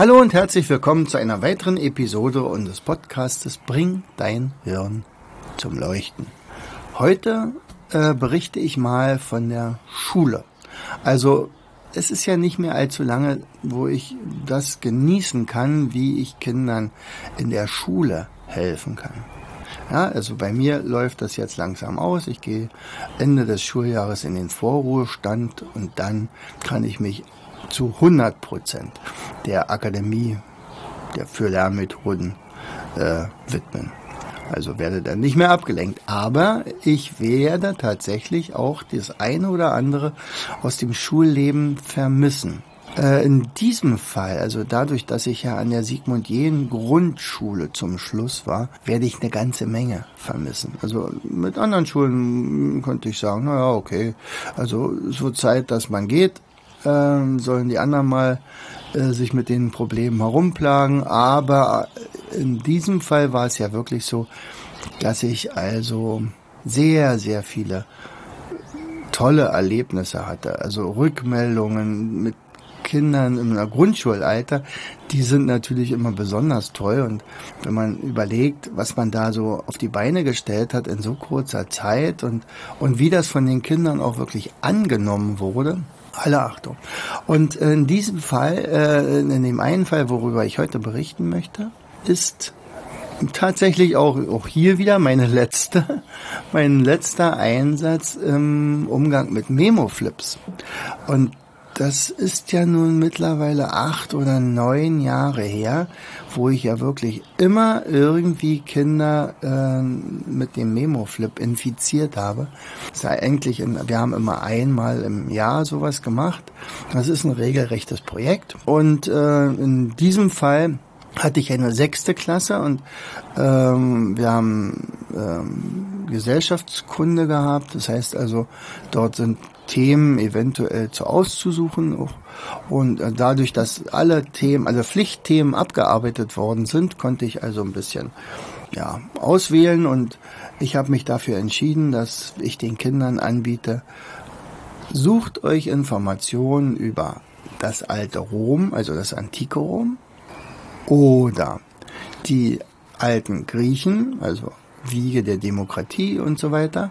Hallo und herzlich willkommen zu einer weiteren Episode unseres Podcastes Bring dein Hirn zum Leuchten. Heute äh, berichte ich mal von der Schule. Also es ist ja nicht mehr allzu lange, wo ich das genießen kann, wie ich Kindern in der Schule helfen kann. Ja, also bei mir läuft das jetzt langsam aus. Ich gehe Ende des Schuljahres in den Vorruhestand und dann kann ich mich zu 100 Prozent der Akademie der für Lernmethoden äh, widmen. Also werde dann nicht mehr abgelenkt. Aber ich werde tatsächlich auch das eine oder andere aus dem Schulleben vermissen. Äh, in diesem Fall, also dadurch, dass ich ja an der Sigmund Jähn Grundschule zum Schluss war, werde ich eine ganze Menge vermissen. Also mit anderen Schulen konnte ich sagen, naja, okay, also so Zeit, dass man geht, ähm, sollen die anderen mal äh, sich mit den Problemen herumplagen. Aber in diesem Fall war es ja wirklich so, dass ich also sehr, sehr viele tolle Erlebnisse hatte. Also Rückmeldungen mit Kindern im Grundschulalter, die sind natürlich immer besonders toll. Und wenn man überlegt, was man da so auf die Beine gestellt hat in so kurzer Zeit und, und wie das von den Kindern auch wirklich angenommen wurde, alle Achtung. Und in diesem Fall, äh, in dem einen Fall, worüber ich heute berichten möchte, ist tatsächlich auch, auch hier wieder meine letzte, mein letzter Einsatz im Umgang mit Memo-Flips. Und das ist ja nun mittlerweile acht oder neun Jahre her, wo ich ja wirklich immer irgendwie Kinder äh, mit dem Memo-Flip infiziert habe. Das sei eigentlich, in, wir haben immer einmal im Jahr sowas gemacht. Das ist ein regelrechtes Projekt. Und äh, in diesem Fall hatte ich eine sechste Klasse und ähm, wir haben ähm, Gesellschaftskunde gehabt. Das heißt also, dort sind Themen eventuell zu auszusuchen. Und äh, dadurch, dass alle Themen, also Pflichtthemen abgearbeitet worden sind, konnte ich also ein bisschen ja, auswählen und ich habe mich dafür entschieden, dass ich den Kindern anbiete, sucht euch Informationen über das alte Rom, also das antike Rom, oder die alten Griechen, also Wiege der Demokratie und so weiter.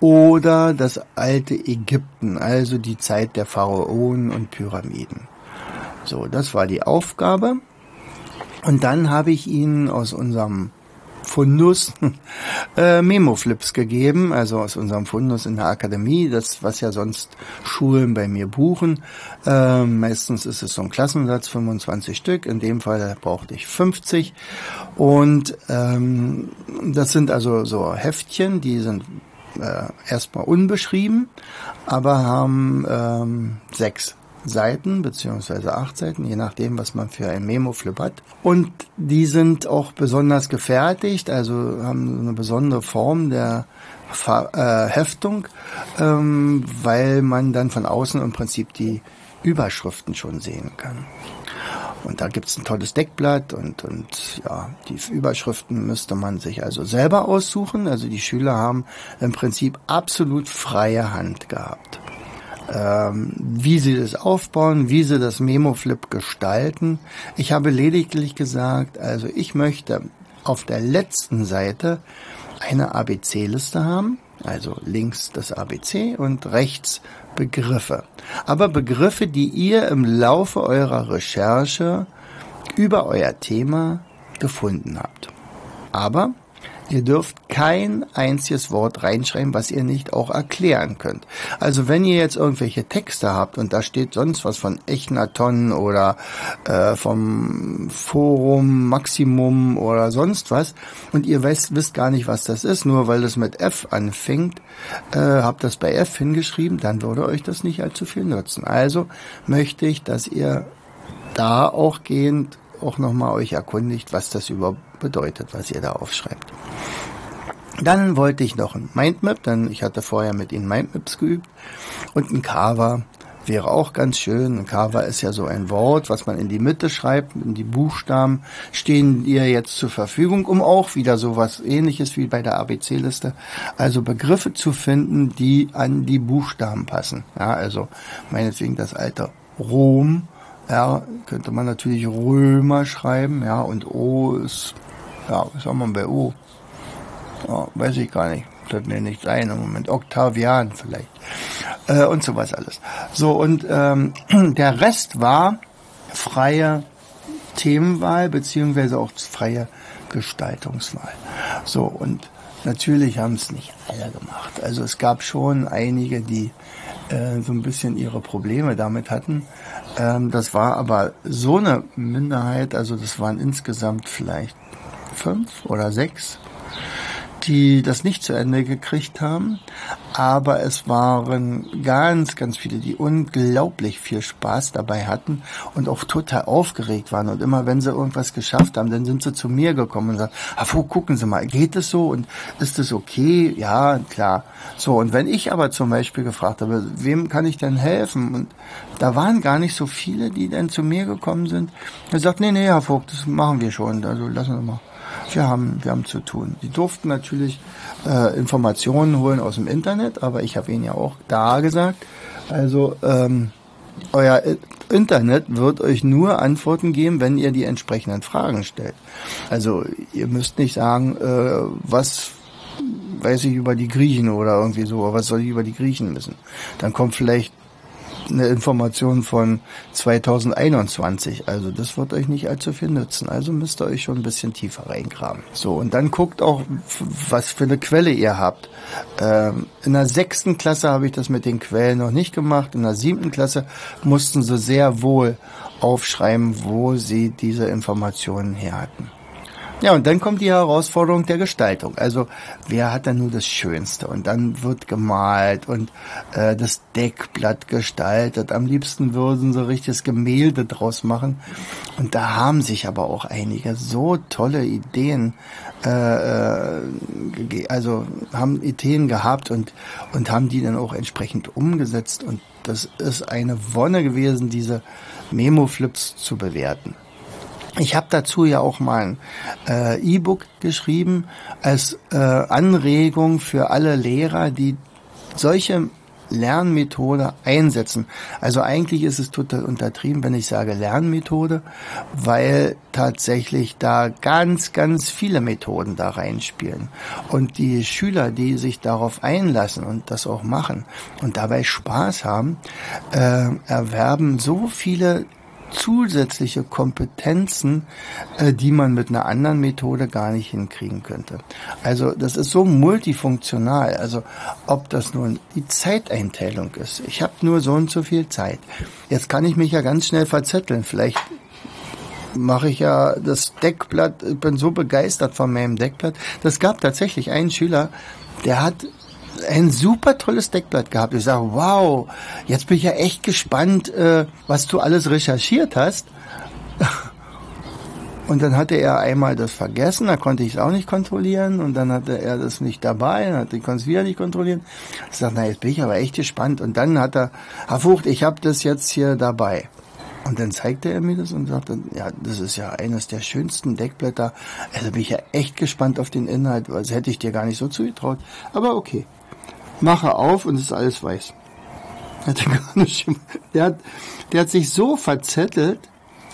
Oder das alte Ägypten, also die Zeit der Pharaonen und Pyramiden. So, das war die Aufgabe. Und dann habe ich Ihnen aus unserem Fundus äh, Memo-Flips gegeben, also aus unserem Fundus in der Akademie, das was ja sonst Schulen bei mir buchen. Äh, meistens ist es so ein Klassensatz, 25 Stück. In dem Fall brauchte ich 50. Und ähm, das sind also so Heftchen, die sind äh, erstmal unbeschrieben, aber haben ähm, sechs Seiten beziehungsweise acht Seiten, je nachdem, was man für ein Memo-Flip hat. Und die sind auch besonders gefertigt, also haben eine besondere Form der äh, Heftung, ähm, weil man dann von außen im Prinzip die Überschriften schon sehen kann. Und da gibt's ein tolles Deckblatt und, und ja, die Überschriften müsste man sich also selber aussuchen. Also die Schüler haben im Prinzip absolut freie Hand gehabt ähm, wie sie das aufbauen, wie sie das Memo-Flip gestalten. Ich habe lediglich gesagt, also ich möchte auf der letzten Seite eine ABC-Liste haben, also links das ABC und rechts Begriffe. Aber Begriffe, die ihr im Laufe eurer Recherche über euer Thema gefunden habt. Aber Ihr dürft kein einziges Wort reinschreiben, was ihr nicht auch erklären könnt. Also wenn ihr jetzt irgendwelche Texte habt und da steht sonst was von Echnaton oder äh, vom Forum Maximum oder sonst was und ihr wisst, wisst gar nicht, was das ist, nur weil es mit F anfängt, äh, habt das bei F hingeschrieben, dann würde euch das nicht allzu viel nutzen. Also möchte ich, dass ihr da auch gehend auch nochmal euch erkundigt, was das überhaupt bedeutet, was ihr da aufschreibt. Dann wollte ich noch ein Mindmap, denn ich hatte vorher mit ihnen Mindmaps geübt und ein Carver wäre auch ganz schön. Ein Carver ist ja so ein Wort, was man in die Mitte schreibt. In die Buchstaben stehen dir jetzt zur Verfügung, um auch wieder so was ähnliches wie bei der ABC-Liste. Also Begriffe zu finden, die an die Buchstaben passen. Ja, also meinetwegen das alte Rom. Ja, könnte man natürlich Römer schreiben. Ja, und O ist, ja, was haben wir bei O? Ja, weiß ich gar nicht. Das mir nicht sein im Moment. Octavian vielleicht. Äh, und sowas alles. So, und ähm, der Rest war freie Themenwahl beziehungsweise auch freie Gestaltungswahl. So, und natürlich haben es nicht alle gemacht. Also es gab schon einige, die äh, so ein bisschen ihre Probleme damit hatten. Ähm, das war aber so eine Minderheit, also das waren insgesamt vielleicht fünf oder sechs die das nicht zu Ende gekriegt haben. Aber es waren ganz, ganz viele, die unglaublich viel Spaß dabei hatten und auch total aufgeregt waren. Und immer wenn sie irgendwas geschafft haben, dann sind sie zu mir gekommen und sagen, wo gucken Sie mal, geht es so und ist es okay? Ja, klar. So, und wenn ich aber zum Beispiel gefragt habe, wem kann ich denn helfen? Und da waren gar nicht so viele, die dann zu mir gekommen sind. Er sagt, nee, nee, Herr Vogt, das machen wir schon. Also lassen wir mal wir haben, wir haben zu tun. Die durften natürlich äh, Informationen holen aus dem Internet, aber ich habe ihnen ja auch da gesagt, also ähm, euer Internet wird euch nur Antworten geben, wenn ihr die entsprechenden Fragen stellt. Also ihr müsst nicht sagen, äh, was weiß ich über die Griechen oder irgendwie so, was soll ich über die Griechen wissen? Dann kommt vielleicht eine Information von 2021. Also das wird euch nicht allzu viel nützen. Also müsst ihr euch schon ein bisschen tiefer reingraben. So, und dann guckt auch, was für eine Quelle ihr habt. Ähm, in der sechsten Klasse habe ich das mit den Quellen noch nicht gemacht. In der siebten Klasse mussten sie sehr wohl aufschreiben, wo sie diese Informationen her hatten. Ja, und dann kommt die Herausforderung der Gestaltung. Also wer hat dann nur das Schönste? Und dann wird gemalt und äh, das Deckblatt gestaltet. Am liebsten würden sie richtiges Gemälde draus machen. Und da haben sich aber auch einige so tolle Ideen, äh, äh also haben Ideen gehabt und, und haben die dann auch entsprechend umgesetzt. Und das ist eine Wonne gewesen, diese Memo-Flips zu bewerten. Ich habe dazu ja auch mal ein äh, E-Book geschrieben als äh, Anregung für alle Lehrer, die solche Lernmethode einsetzen. Also eigentlich ist es total untertrieben, wenn ich sage Lernmethode, weil tatsächlich da ganz, ganz viele Methoden da reinspielen. Und die Schüler, die sich darauf einlassen und das auch machen und dabei Spaß haben, äh, erwerben so viele zusätzliche Kompetenzen, äh, die man mit einer anderen Methode gar nicht hinkriegen könnte. Also das ist so multifunktional. Also ob das nun die Zeiteinteilung ist. Ich habe nur so und so viel Zeit. Jetzt kann ich mich ja ganz schnell verzetteln. Vielleicht mache ich ja das Deckblatt, ich bin so begeistert von meinem Deckblatt. Das gab tatsächlich einen Schüler, der hat ein super tolles Deckblatt gehabt. Ich sage, wow, jetzt bin ich ja echt gespannt, äh, was du alles recherchiert hast. Und dann hatte er einmal das vergessen, da konnte ich es auch nicht kontrollieren und dann hatte er das nicht dabei, dann hatte ich konnte es wieder nicht kontrollieren. Ich sage, na jetzt bin ich aber echt gespannt. Und dann hat er, Herr Fucht, ich habe das jetzt hier dabei. Und dann zeigte er mir das und sagte, ja, das ist ja eines der schönsten Deckblätter. Also bin ich ja echt gespannt auf den Inhalt, weil das hätte ich dir gar nicht so zugetraut. Aber okay mache auf und es ist alles weiß. Der hat, der hat sich so verzettelt,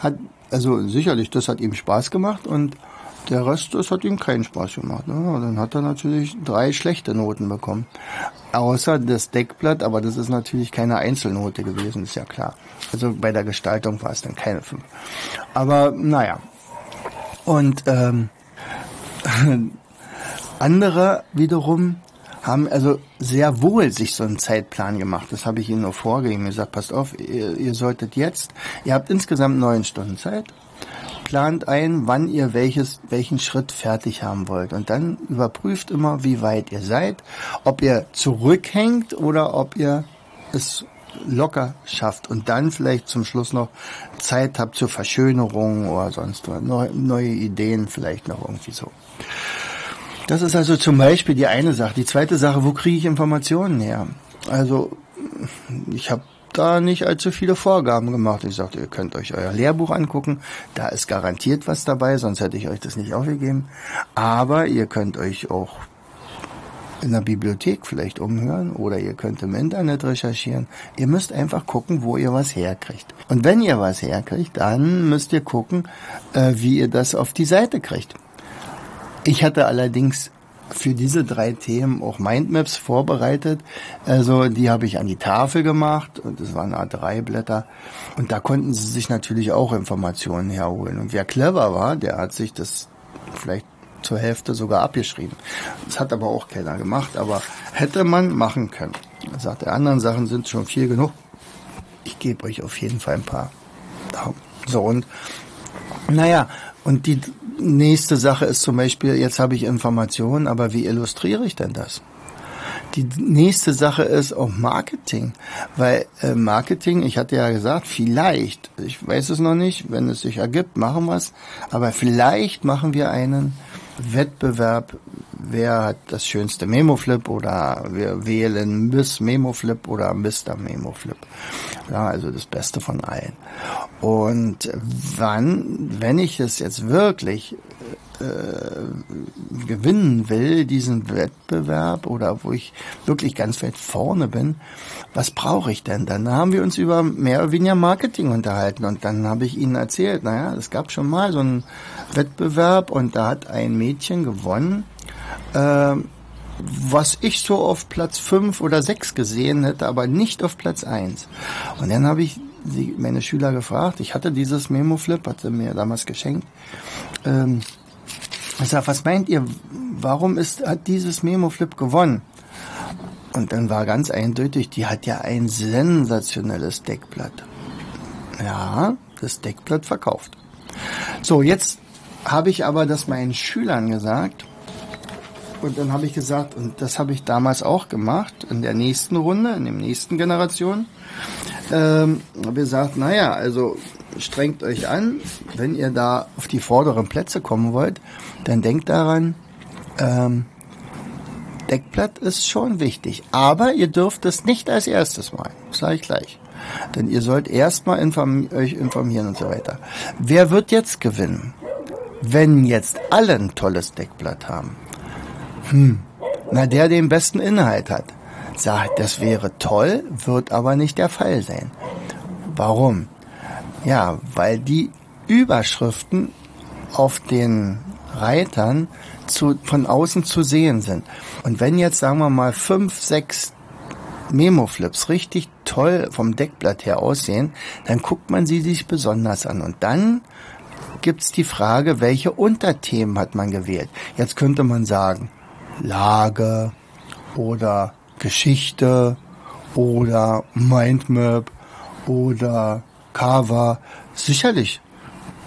hat, also sicherlich, das hat ihm Spaß gemacht und der Rest, das hat ihm keinen Spaß gemacht. Ne? Dann hat er natürlich drei schlechte Noten bekommen. Außer das Deckblatt, aber das ist natürlich keine Einzelnote gewesen, ist ja klar. Also bei der Gestaltung war es dann keine fünf. Aber naja. Und ähm, andere wiederum haben also sehr wohl sich so einen Zeitplan gemacht. Das habe ich ihnen nur vorgegeben. gesagt, passt auf, ihr, ihr solltet jetzt, ihr habt insgesamt neun Stunden Zeit, plant ein, wann ihr welches, welchen Schritt fertig haben wollt. Und dann überprüft immer, wie weit ihr seid, ob ihr zurückhängt oder ob ihr es locker schafft und dann vielleicht zum Schluss noch Zeit habt zur Verschönerung oder sonst was, neue Ideen vielleicht noch irgendwie so. Das ist also zum Beispiel die eine Sache. Die zweite Sache, wo kriege ich Informationen her? Also ich habe da nicht allzu viele Vorgaben gemacht. Ich sagte, ihr könnt euch euer Lehrbuch angucken. Da ist garantiert was dabei, sonst hätte ich euch das nicht aufgegeben. Aber ihr könnt euch auch in der Bibliothek vielleicht umhören oder ihr könnt im Internet recherchieren. Ihr müsst einfach gucken, wo ihr was herkriegt. Und wenn ihr was herkriegt, dann müsst ihr gucken, äh, wie ihr das auf die Seite kriegt. Ich hatte allerdings für diese drei Themen auch Mindmaps vorbereitet. Also die habe ich an die Tafel gemacht und das waren A3-Blätter. Und da konnten sie sich natürlich auch Informationen herholen. Und wer clever war, der hat sich das vielleicht zur Hälfte sogar abgeschrieben. Das hat aber auch keiner gemacht, aber hätte man machen können. Er sagt, die anderen Sachen sind schon viel genug. Ich gebe euch auf jeden Fall ein paar. So und naja, und die nächste Sache ist zum Beispiel, jetzt habe ich Informationen, aber wie illustriere ich denn das? Die nächste Sache ist auch Marketing, weil äh, Marketing, ich hatte ja gesagt, vielleicht, ich weiß es noch nicht, wenn es sich ergibt, machen wir es, aber vielleicht machen wir einen Wettbewerb, wer hat das schönste Memo-Flip oder wir wählen Miss Memo-Flip oder Mr. Memo-Flip. Ja, also das Beste von allen. Und wann, wenn ich es jetzt wirklich äh, gewinnen will, diesen Wettbewerb oder wo ich wirklich ganz weit vorne bin, was brauche ich denn? Dann haben wir uns über mehr oder weniger Marketing unterhalten und dann habe ich ihnen erzählt, naja, es gab schon mal so einen Wettbewerb und da hat ein Mädchen gewonnen, was ich so auf Platz fünf oder sechs gesehen hätte, aber nicht auf Platz eins. Und dann habe ich die, meine Schüler gefragt, ich hatte dieses Memo-Flip, hatte mir damals geschenkt, ähm, ich sag, was meint ihr, warum ist, hat dieses Memo-Flip gewonnen? Und dann war ganz eindeutig, die hat ja ein sensationelles Deckblatt. Ja, das Deckblatt verkauft. So, jetzt habe ich aber das meinen Schülern gesagt. Und dann habe ich gesagt, und das habe ich damals auch gemacht, in der nächsten Runde, in der nächsten Generation, ähm, habe gesagt, naja, also strengt euch an, wenn ihr da auf die vorderen Plätze kommen wollt, dann denkt daran, ähm, Deckblatt ist schon wichtig, aber ihr dürft es nicht als erstes mal, sage ich gleich. Denn ihr sollt erstmal inform euch informieren und so weiter. Wer wird jetzt gewinnen? Wenn jetzt alle ein tolles Deckblatt haben. Hm, na der den besten Inhalt hat. Sagt, das wäre toll, wird aber nicht der Fall sein. Warum? Ja, weil die Überschriften auf den Reitern zu, von außen zu sehen sind. Und wenn jetzt, sagen wir mal, fünf, sechs Memo-Flips richtig toll vom Deckblatt her aussehen, dann guckt man sie sich besonders an. Und dann gibt's die Frage, welche Unterthemen hat man gewählt? Jetzt könnte man sagen, Lage oder Geschichte oder Mindmap oder Cover. Sicherlich.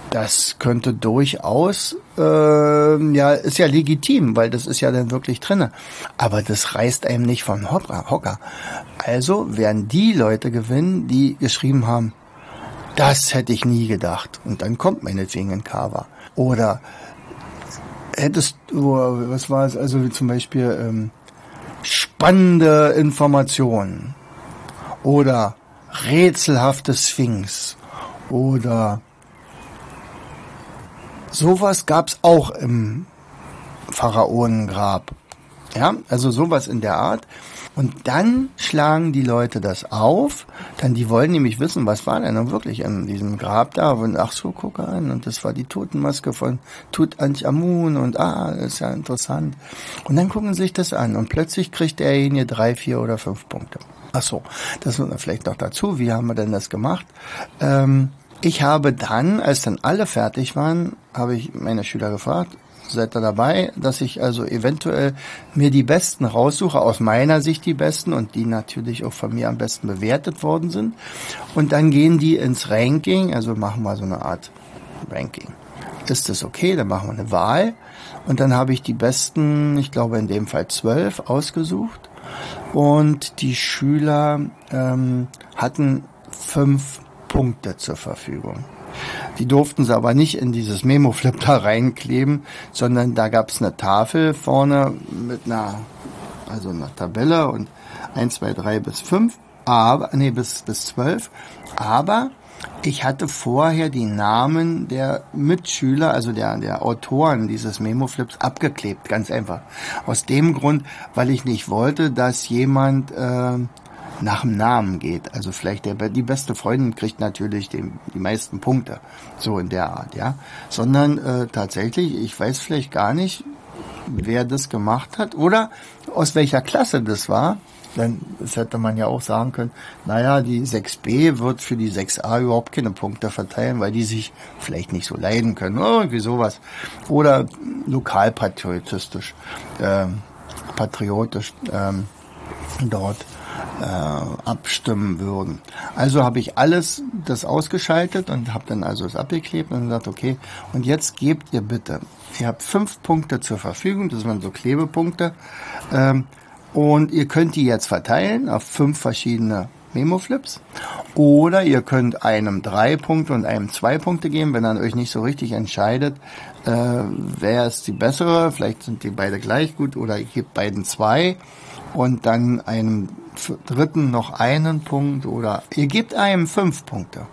Das könnte durchaus, äh, ja, ist ja legitim, weil das ist ja dann wirklich drinne. Aber das reißt einem nicht vom Hocker. Also werden die Leute gewinnen, die geschrieben haben, das hätte ich nie gedacht. Und dann kommt meinetwegen ein Cover. Oder hättest du, was war es, also zum Beispiel ähm, spannende Informationen. Oder rätselhafte Sphinx oder sowas gab's auch im Pharaonengrab. Ja, also sowas in der Art. Und dann schlagen die Leute das auf, dann die wollen nämlich wissen, was war denn nun wirklich in diesem Grab da und ach so, guck an und das war die Totenmaske von Tutanchamun und ah, das ist ja interessant. Und dann gucken sie sich das an und plötzlich kriegt derjenige drei, vier oder fünf Punkte. Ach so, das vielleicht noch dazu. Wie haben wir denn das gemacht? Ähm, ich habe dann, als dann alle fertig waren, habe ich meine Schüler gefragt, seid ihr dabei, dass ich also eventuell mir die Besten raussuche, aus meiner Sicht die Besten und die natürlich auch von mir am besten bewertet worden sind. Und dann gehen die ins Ranking, also machen wir so eine Art Ranking. Ist das okay? Dann machen wir eine Wahl. Und dann habe ich die besten, ich glaube in dem Fall zwölf, ausgesucht und die Schüler ähm, hatten fünf Punkte zur Verfügung. Die durften sie aber nicht in dieses Memo-Flip da reinkleben, sondern da gab es eine Tafel vorne mit einer, also einer Tabelle und 1, 2, 3 bis 5, aber, nee, bis, bis 12. Aber ich hatte vorher die Namen der Mitschüler, also der, der Autoren dieses Memo-Flips abgeklebt, ganz einfach. Aus dem Grund, weil ich nicht wollte, dass jemand äh, nach dem Namen geht. Also vielleicht der, die beste Freundin kriegt natürlich den, die meisten Punkte, so in der Art, ja. Sondern äh, tatsächlich, ich weiß vielleicht gar nicht, wer das gemacht hat oder aus welcher Klasse das war. Denn das hätte man ja auch sagen können, naja, die 6b wird für die 6a überhaupt keine Punkte verteilen, weil die sich vielleicht nicht so leiden können. Irgendwie sowas. Oder lokalpatriotistisch, äh, patriotisch ähm, dort äh, abstimmen würden. Also habe ich alles das ausgeschaltet und habe dann also es abgeklebt und gesagt, okay, und jetzt gebt ihr bitte, ihr habt fünf Punkte zur Verfügung, das waren so Klebepunkte, ähm, und ihr könnt die jetzt verteilen auf fünf verschiedene Memo-Flips. Oder ihr könnt einem drei Punkte und einem zwei Punkte geben, wenn ihr euch nicht so richtig entscheidet, äh, wer ist die bessere. Vielleicht sind die beide gleich gut oder ihr gebt beiden zwei und dann einem dritten noch einen Punkt oder ihr gebt einem fünf Punkte.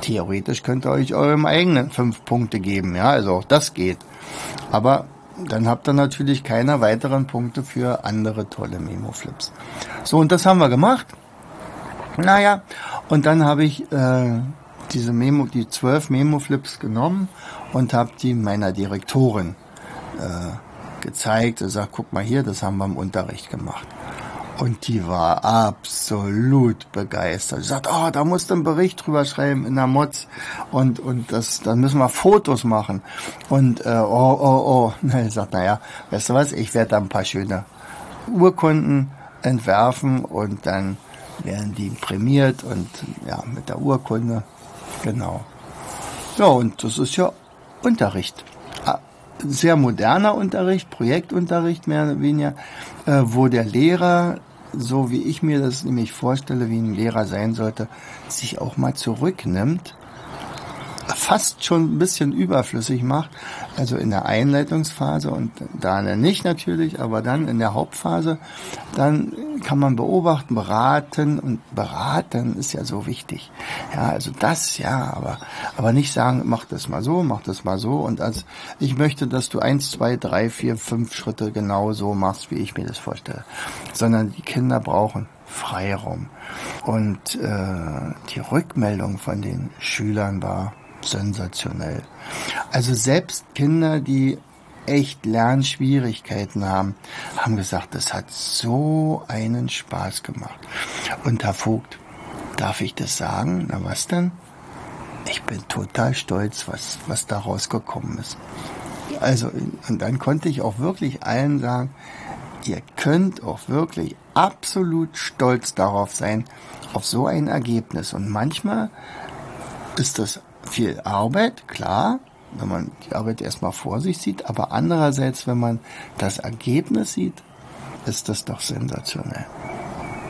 Theoretisch könnt ihr euch eurem eigenen fünf Punkte geben, ja, also auch das geht. Aber dann habt ihr natürlich keine weiteren Punkte für andere tolle Memo-Flips. So, und das haben wir gemacht. Naja, und dann habe ich äh, diese Memo, die zwölf Memo-Flips genommen und habe die meiner Direktorin äh, gezeigt und gesagt, guck mal hier, das haben wir im Unterricht gemacht. Und die war absolut begeistert. Sie sagt, oh, da musst du einen Bericht drüber schreiben in der Mods und und das, dann müssen wir Fotos machen. Und äh, oh oh oh, na, ich sag, naja, weißt du was? Ich werde da ein paar schöne Urkunden entwerfen und dann werden die prämiert und ja mit der Urkunde genau. Ja und das ist ja Unterricht ah, sehr moderner Unterricht, Projektunterricht mehr oder weniger, äh, wo der Lehrer so wie ich mir das nämlich vorstelle, wie ein Lehrer sein sollte, sich auch mal zurücknimmt, fast schon ein bisschen überflüssig macht, also in der Einleitungsphase und da nicht natürlich, aber dann in der Hauptphase, dann kann man beobachten, beraten und beraten ist ja so wichtig. Ja, also das ja, aber aber nicht sagen, mach das mal so, mach das mal so und als ich möchte, dass du eins, zwei, drei, vier, fünf Schritte genau so machst, wie ich mir das vorstelle, sondern die Kinder brauchen Freiraum und äh, die Rückmeldung von den Schülern war sensationell. Also selbst Kinder, die echt Lernschwierigkeiten haben, haben gesagt, das hat so einen Spaß gemacht. Und Herr Vogt, darf ich das sagen? Na was denn? Ich bin total stolz, was, was da rausgekommen ist. Also, und dann konnte ich auch wirklich allen sagen, ihr könnt auch wirklich absolut stolz darauf sein, auf so ein Ergebnis. Und manchmal ist das viel Arbeit, klar, wenn man die Arbeit erstmal vor sich sieht, aber andererseits, wenn man das Ergebnis sieht, ist das doch sensationell.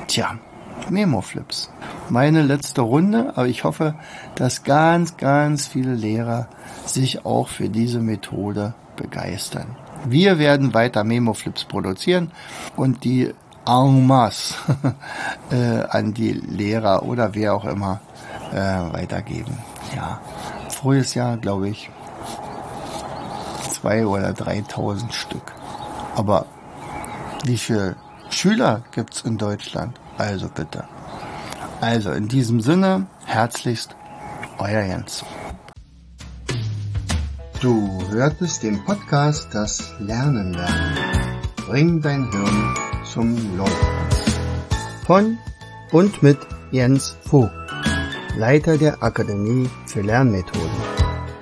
Tja, Memo-Flips. Meine letzte Runde, aber ich hoffe, dass ganz, ganz viele Lehrer sich auch für diese Methode begeistern. Wir werden weiter Memo-Flips produzieren und die en masse äh, an die Lehrer oder wer auch immer äh, weitergeben. Ja, frühes Jahr, glaube ich, zwei oder 3.000 Stück. Aber wie viele Schüler gibt's in Deutschland? Also bitte. Also in diesem Sinne, herzlichst, euer Jens. Du hörtest den Podcast Das Lernen lernen. Bring dein Hirn zum Leuchten. Von und mit Jens Vogt, Leiter der Akademie für Lernmethoden.